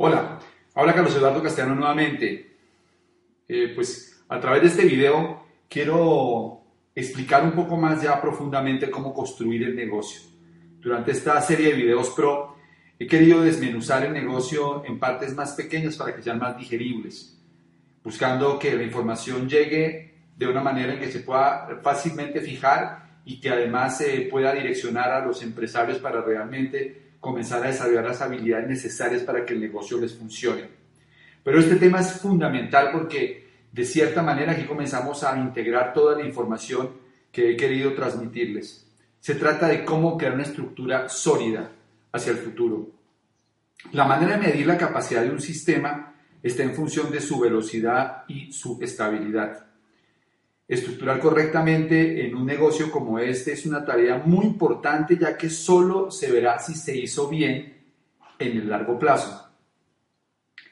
Hola, habla Carlos Eduardo Castellano nuevamente. Eh, pues a través de este video quiero explicar un poco más ya profundamente cómo construir el negocio. Durante esta serie de videos pro he querido desmenuzar el negocio en partes más pequeñas para que sean más digeribles, buscando que la información llegue de una manera en que se pueda fácilmente fijar y que además se pueda direccionar a los empresarios para realmente comenzar a desarrollar las habilidades necesarias para que el negocio les funcione. Pero este tema es fundamental porque de cierta manera aquí comenzamos a integrar toda la información que he querido transmitirles. Se trata de cómo crear una estructura sólida hacia el futuro. La manera de medir la capacidad de un sistema está en función de su velocidad y su estabilidad. Estructurar correctamente en un negocio como este es una tarea muy importante ya que solo se verá si se hizo bien en el largo plazo.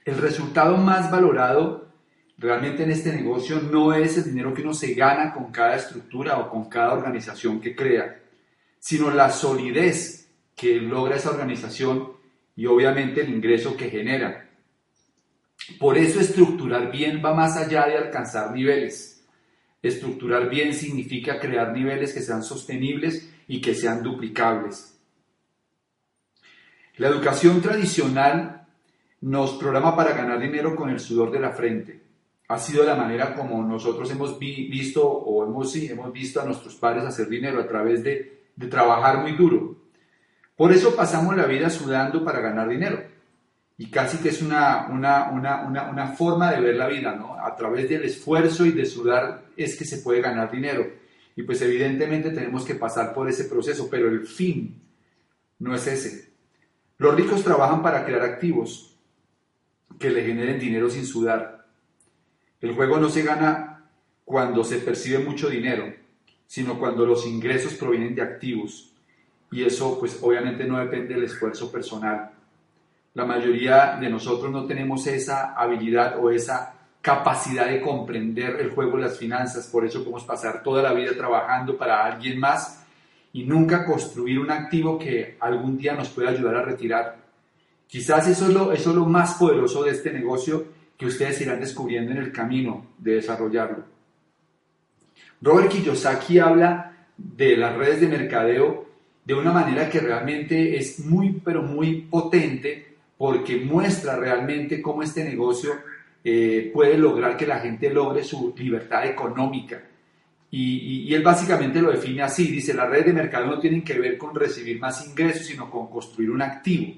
El resultado más valorado realmente en este negocio no es el dinero que uno se gana con cada estructura o con cada organización que crea, sino la solidez que logra esa organización y obviamente el ingreso que genera. Por eso estructurar bien va más allá de alcanzar niveles Estructurar bien significa crear niveles que sean sostenibles y que sean duplicables. La educación tradicional nos programa para ganar dinero con el sudor de la frente. Ha sido la manera como nosotros hemos visto o hemos, hemos visto a nuestros padres hacer dinero a través de, de trabajar muy duro. Por eso pasamos la vida sudando para ganar dinero y casi que es una, una, una, una, forma de ver la vida, ¿no? A través del esfuerzo y de sudar es que se puede ganar dinero. Y pues evidentemente tenemos que pasar por ese proceso, pero el fin no es ese. Los ricos trabajan para crear activos que le generen dinero sin sudar. El juego no se gana cuando se percibe mucho dinero, sino cuando los ingresos provienen de activos. Y eso pues obviamente no depende del esfuerzo personal la mayoría de nosotros no tenemos esa habilidad o esa capacidad de comprender el juego de las finanzas, por eso podemos pasar toda la vida trabajando para alguien más y nunca construir un activo que algún día nos pueda ayudar a retirar. Quizás eso es lo, eso es lo más poderoso de este negocio que ustedes irán descubriendo en el camino de desarrollarlo. Robert Kiyosaki habla de las redes de mercadeo de una manera que realmente es muy, pero muy potente porque muestra realmente cómo este negocio eh, puede lograr que la gente logre su libertad económica. Y, él básicamente lo define así, dice, las redes de mercado no tienen que ver con recibir más ingresos, sino con construir un activo.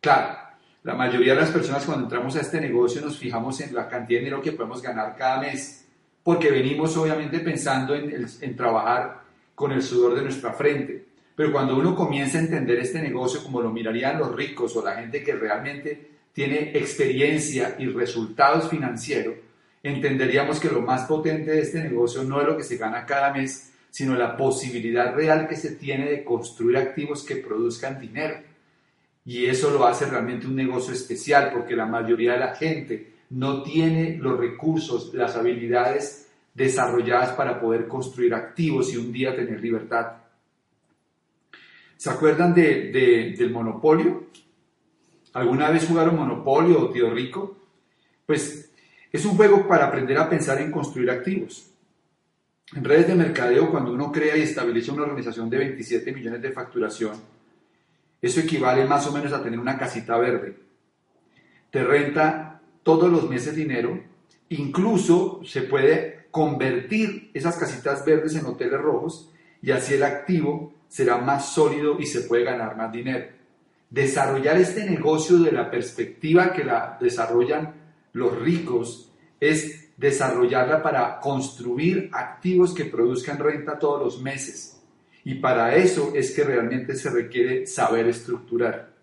Claro, la mayoría de las personas cuando entramos a este negocio nos fijamos en la cantidad de dinero que podemos ganar cada mes, porque venimos obviamente pensando en, en trabajar con el sudor de nuestra frente. Pero cuando uno comienza a entender este negocio como lo mirarían los ricos o la gente que realmente tiene experiencia y resultados financieros, entenderíamos que lo más potente de este negocio no es lo que se gana cada mes, sino la posibilidad real que se tiene de construir activos que produzcan dinero. Y eso lo hace realmente un negocio especial porque la mayoría de la gente no tiene los recursos, las habilidades desarrolladas para poder construir activos y un día tener libertad. ¿Se acuerdan del monopolio? ¿Alguna vez jugaron monopolio o tío rico? Pues es un juego para aprender a pensar en construir activos. En redes de mercadeo, cuando uno crea y estabiliza una organización de 27 millones de facturación, eso equivale más o menos a tener una casita verde. Te renta todos los meses dinero, incluso se puede convertir esas casitas verdes en hoteles rojos y así el activo será más sólido y se puede ganar más dinero. Desarrollar este negocio de la perspectiva que la desarrollan los ricos es desarrollarla para construir activos que produzcan renta todos los meses. Y para eso es que realmente se requiere saber estructurar.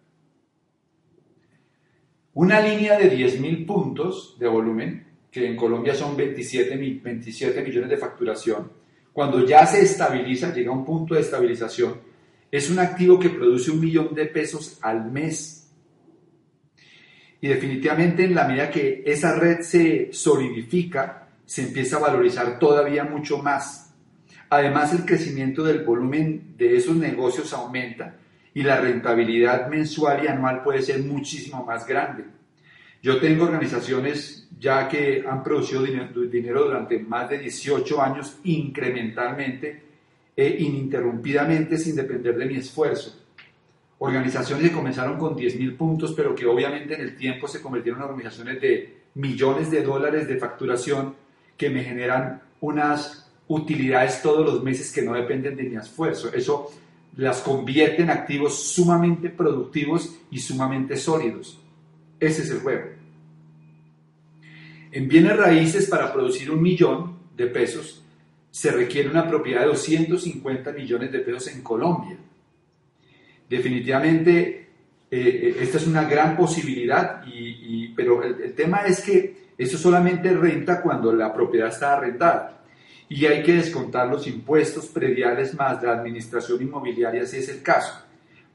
Una línea de 10.000 puntos de volumen, que en Colombia son 27, 27 millones de facturación, cuando ya se estabiliza, llega a un punto de estabilización, es un activo que produce un millón de pesos al mes. Y definitivamente en la medida que esa red se solidifica, se empieza a valorizar todavía mucho más. Además, el crecimiento del volumen de esos negocios aumenta y la rentabilidad mensual y anual puede ser muchísimo más grande. Yo tengo organizaciones ya que han producido dinero durante más de 18 años incrementalmente e ininterrumpidamente sin depender de mi esfuerzo. Organizaciones que comenzaron con 10.000 puntos, pero que obviamente en el tiempo se convirtieron en organizaciones de millones de dólares de facturación que me generan unas utilidades todos los meses que no dependen de mi esfuerzo. Eso las convierte en activos sumamente productivos y sumamente sólidos. Ese es el juego. En bienes raíces, para producir un millón de pesos, se requiere una propiedad de 250 millones de pesos en Colombia. Definitivamente, eh, eh, esta es una gran posibilidad, pero el, tema es que eso solamente renta cuando la propiedad está arrendada y hay que descontar los impuestos prediales más la administración inmobiliaria si es el caso.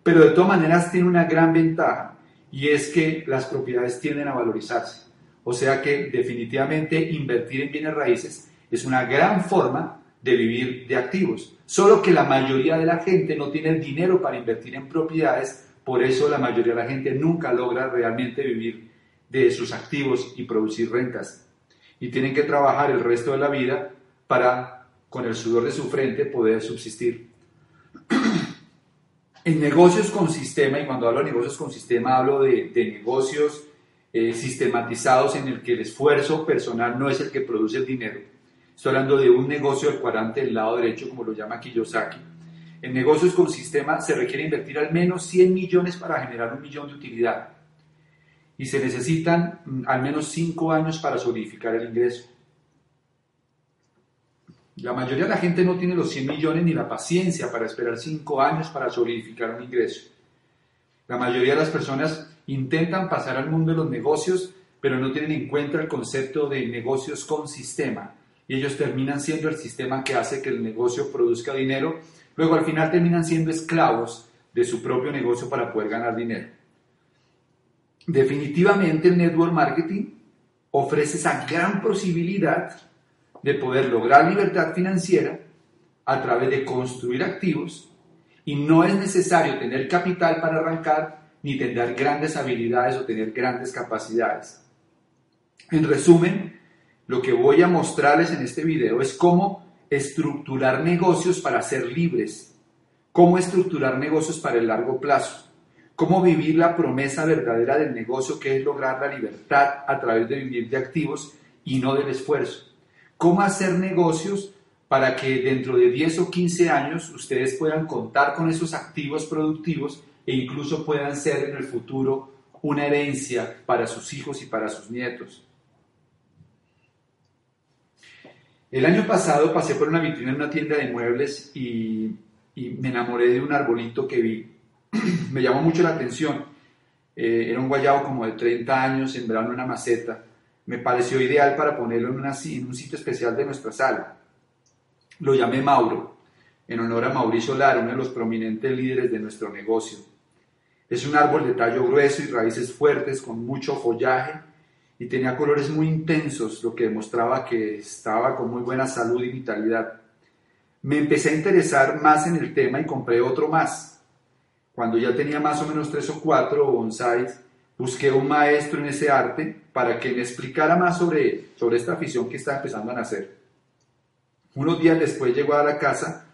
Pero de todas maneras tiene una gran ventaja y es que las propiedades tienden a valorizarse. O sea que definitivamente invertir en bienes raíces es una gran forma de vivir de activos. Solo que la mayoría de la gente no tiene el dinero para invertir en propiedades, por eso la mayoría de la gente nunca logra realmente vivir de sus activos y producir rentas. Y tienen que trabajar el resto de la vida para, con el sudor de su frente, poder subsistir. En negocios con sistema, y cuando hablo de negocios con sistema, hablo de, negocios eh, sistematizados en el que el esfuerzo personal no es el que produce el dinero. Estoy hablando de un negocio del cuadrante del lado derecho, como lo llama Kiyosaki. En negocios con sistema se requiere invertir al menos 100 millones para generar un millón de utilidad. Y se necesitan mm, al menos 5 años para solidificar el ingreso. La mayoría de la gente no tiene los 100 millones ni la paciencia para esperar 5 años para solidificar un ingreso. La mayoría de las personas intentan pasar al mundo de los negocios, pero no tienen en cuenta el concepto de negocios con sistema. Y ellos terminan siendo el sistema que hace que el negocio produzca dinero. Luego al final terminan siendo esclavos de su propio negocio para poder ganar dinero. Definitivamente el network marketing ofrece esa gran posibilidad de poder lograr libertad financiera a través de construir activos y no es necesario tener capital para arrancar ni tener grandes habilidades o tener grandes capacidades. En resumen, lo que voy a mostrarles en este video es cómo estructurar negocios para ser libres, cómo estructurar negocios para el largo plazo, cómo vivir la promesa verdadera del negocio que es lograr la libertad a través de vivir de activos y no del esfuerzo cómo hacer negocios para que dentro de 10 o 15 años ustedes puedan contar con esos activos productivos e incluso puedan ser en el futuro una herencia para sus hijos y para sus nietos. El año pasado pasé por una vitrina en una tienda de muebles y, me enamoré de un arbolito que vi. me llamó mucho la atención. Eh, era un guayabo como de 30 años, sembrado en una maceta me pareció ideal para ponerlo en, un sitio especial de nuestra sala. Lo llamé Mauro, en honor a Mauricio Lara, uno de los prominentes líderes de nuestro negocio. Es un árbol de tallo grueso y raíces fuertes con mucho follaje y tenía colores muy intensos, lo que demostraba que estaba con muy buena salud y vitalidad. Me empecé a interesar más en el tema y compré otro más. Cuando ya tenía más o menos tres o cuatro bonsáis, busqué un maestro en ese arte para que me explicara más sobre, sobre esta afición que estaba empezando a nacer. Unos días después llegó a la casa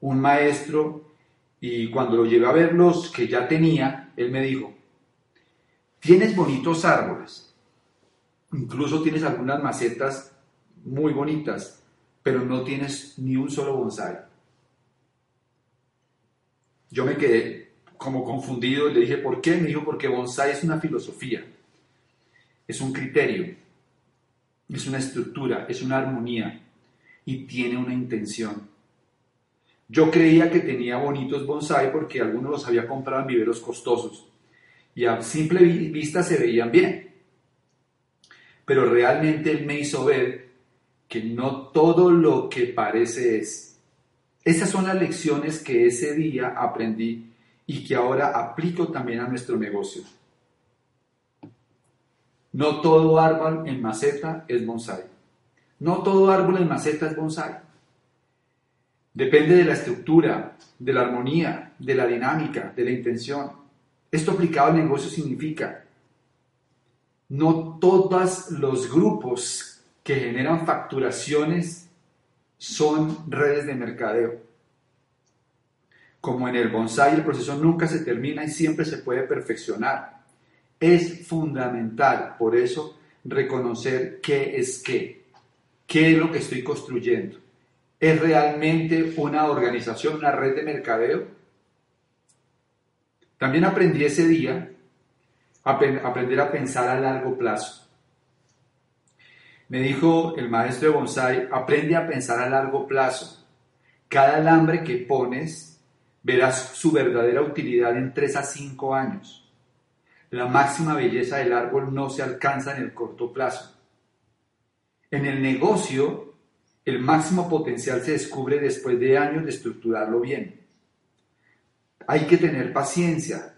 un maestro y cuando lo llevé a ver los que ya tenía, él me dijo, tienes bonitos árboles, incluso tienes algunas macetas muy bonitas, pero no tienes ni un solo bonsai. Yo me quedé como confundido y le dije, ¿por qué? Me dijo, porque bonsai es una filosofía, es un criterio, es una estructura, es una armonía y tiene una intención. Yo creía que tenía bonitos bonsai porque algunos los había comprado en viveros costosos y a simple vista se veían bien. Pero realmente él me hizo ver que no todo lo que parece es. Esas son las lecciones que ese día aprendí y que ahora aplico también a nuestro negocio. No todo árbol en maceta es bonsai. No todo árbol en maceta es bonsai. Depende de la estructura, de la armonía, de la dinámica, de la intención. Esto aplicado al negocio significa no todos los grupos que generan facturaciones son redes de mercadeo. Como en el bonsai, el proceso nunca se termina y siempre se puede perfeccionar. Es fundamental, por eso, reconocer qué es qué, qué es lo que estoy construyendo. ¿Es realmente una organización, una red de mercadeo? También aprendí ese día aprender a pensar a largo plazo. Me dijo el maestro de bonsai, aprende a pensar a largo plazo. Cada alambre que pones verás su verdadera utilidad en 3 a 5 años. La máxima belleza del árbol no se alcanza en el corto plazo. En el negocio, el máximo potencial se descubre después de años de estructurarlo bien. Hay que tener paciencia,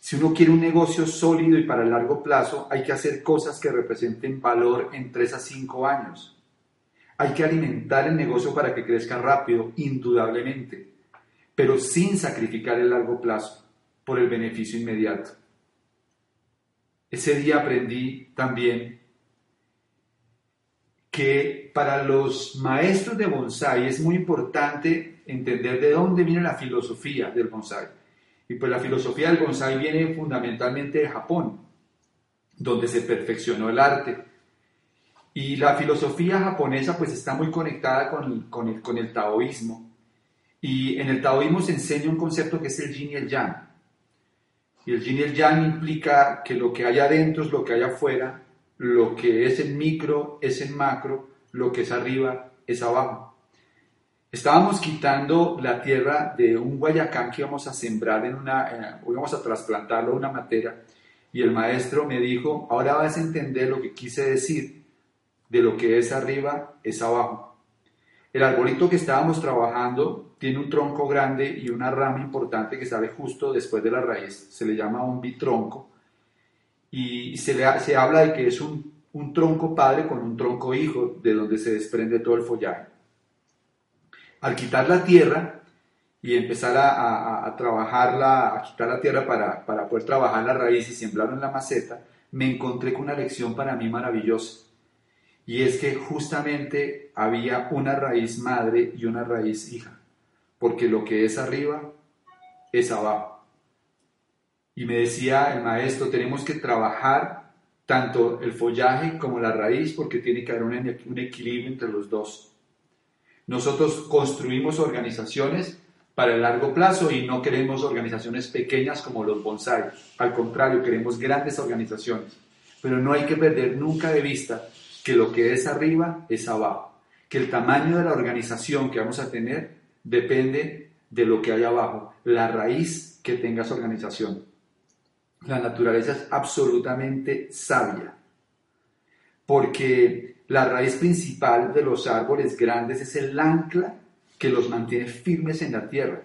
si uno quiere un negocio sólido y para largo plazo, hay que hacer cosas que representen valor en 3 a 5 años. Hay que alimentar el negocio para que crezca rápido, indudablemente, pero sin sacrificar el largo plazo por el beneficio inmediato. Ese día aprendí también que para los maestros de bonsai es muy importante entender de dónde viene la filosofía del bonsai. Y pues la filosofía del bonsai viene fundamentalmente de Japón, donde se perfeccionó el arte. Y la filosofía japonesa pues está muy conectada con, con, el, con el taoísmo. Y en el taoísmo se enseña un concepto que es el yin y el yang. Y el yin y el yang implica que lo que hay adentro es lo que hay afuera, lo que es el micro es el macro, lo que es arriba es abajo. Estábamos quitando la tierra de un guayacán que íbamos a sembrar en una, íbamos a trasplantarlo a una matera, y el maestro me dijo, ahora vas a entender lo que quise decir de lo que es arriba es abajo. El arbolito que estábamos trabajando tiene un tronco grande y una rama importante que sale justo después de la raíz, se le llama un bitronco, y se, le, se habla de que es un, un tronco padre con un tronco hijo, de donde se desprende todo el follaje. Al quitar la tierra y empezar a, trabajarla, a quitar la tierra para, para, poder trabajar la raíz y sembrarlo en la maceta, me encontré con una lección para mí maravillosa. Y es que justamente había una raíz madre y una raíz hija, porque lo que es arriba es abajo. Y me decía el maestro, tenemos que trabajar tanto el follaje como la raíz, porque tiene que haber un equilibrio entre los dos. Nosotros construimos organizaciones para el largo plazo y no queremos organizaciones pequeñas como los bonsai. Al contrario, queremos grandes organizaciones. Pero no hay que perder nunca de vista que lo que es arriba es abajo. Que el tamaño de la organización que vamos a tener depende de lo que hay abajo, la raíz que tenga esa organización. La naturaleza es absolutamente sabia. Porque la raíz principal de los árboles grandes es el ancla que los mantiene firmes en la tierra.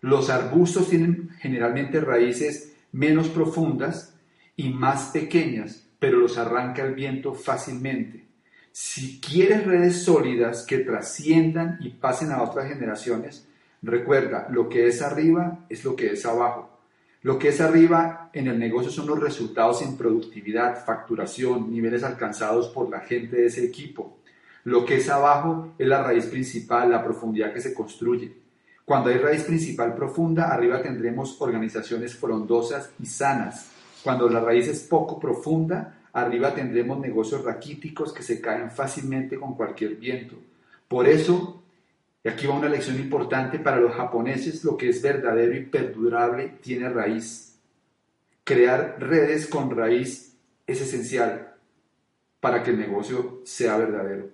Los arbustos tienen generalmente raíces menos profundas y más pequeñas, pero los arranca el viento fácilmente. Si quieres redes sólidas que trasciendan y pasen a otras generaciones, recuerda, lo que es arriba es lo que es abajo. Lo que es arriba en el negocio son los resultados en productividad, facturación, niveles alcanzados por la gente de ese equipo. Lo que es abajo es la raíz principal, la profundidad que se construye. Cuando hay raíz principal profunda, arriba tendremos organizaciones frondosas y sanas. Cuando la raíz es poco profunda, arriba tendremos negocios raquíticos que se caen fácilmente con cualquier viento. Por eso y aquí va una lección importante para los japoneses, lo que es verdadero y perdurable tiene raíz. Crear redes con raíz es esencial para que el negocio sea verdadero.